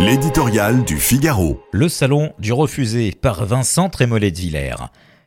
L'éditorial du Figaro. Le salon du refusé par Vincent Trémollet de Villers.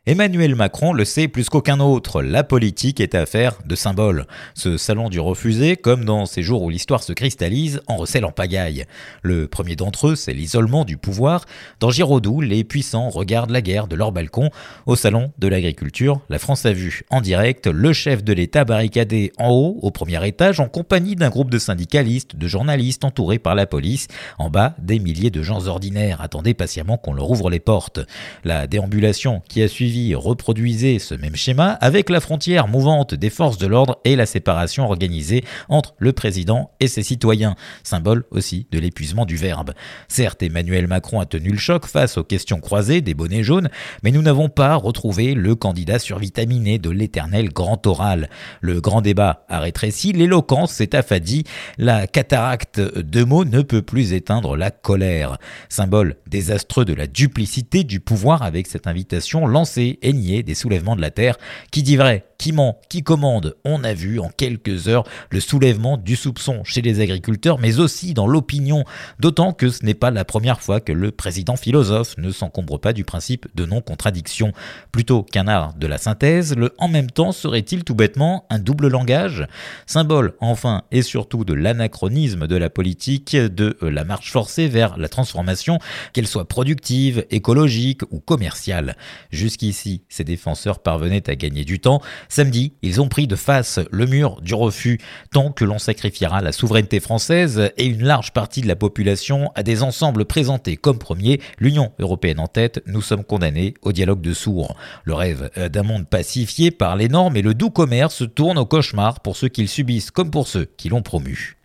Emmanuel Macron le sait plus qu'aucun autre, la politique est affaire de symboles. Ce salon du refusé, comme dans ces jours où l'histoire se cristallise, en recèle en pagaille. Le premier d'entre eux, c'est l'isolement du pouvoir. Dans Giraudoux, les puissants regardent la guerre de leur balcon. Au salon de l'agriculture, la France a vu en direct le chef de l'État barricadé en haut, au premier étage, en compagnie d'un groupe de syndicalistes, de journalistes entourés par la police. En bas, des milliers de gens ordinaires attendaient patiemment qu'on leur ouvre les portes. La déambulation qui a suivi reproduisait ce même schéma avec la frontière mouvante des forces de l'ordre et la séparation organisée entre le président et ses citoyens, symbole aussi de l'épuisement du verbe. Certes, Emmanuel Macron a tenu le choc face aux questions croisées des bonnets jaunes, mais nous n'avons pas retrouvé le candidat survitaminé de l'éternel grand oral. Le grand débat a rétréci, l'éloquence s'est affadie, la cataracte de mots ne peut plus éteindre la colère. Symbole désastreux de la duplicité du pouvoir avec cette invitation lancée et nier des soulèvements de la terre. Qui dit vrai Qui ment Qui commande On a vu en quelques heures le soulèvement du soupçon chez les agriculteurs, mais aussi dans l'opinion, d'autant que ce n'est pas la première fois que le président philosophe ne s'encombre pas du principe de non-contradiction. Plutôt qu'un art de la synthèse, le en même temps serait-il tout bêtement un double langage? Symbole, enfin, et surtout de l'anachronisme de la politique, de la marche forcée vers la transformation, qu'elle soit productive, écologique ou commerciale. Jusqu'ici, Ici, ces défenseurs parvenaient à gagner du temps. Samedi, ils ont pris de face le mur du refus, tant que l'on sacrifiera la souveraineté française et une large partie de la population à des ensembles présentés comme premiers, l'Union européenne en tête, nous sommes condamnés au dialogue de sourds. Le rêve d'un monde pacifié par les normes et le doux commerce tourne au cauchemar pour ceux qui le subissent comme pour ceux qui l'ont promu.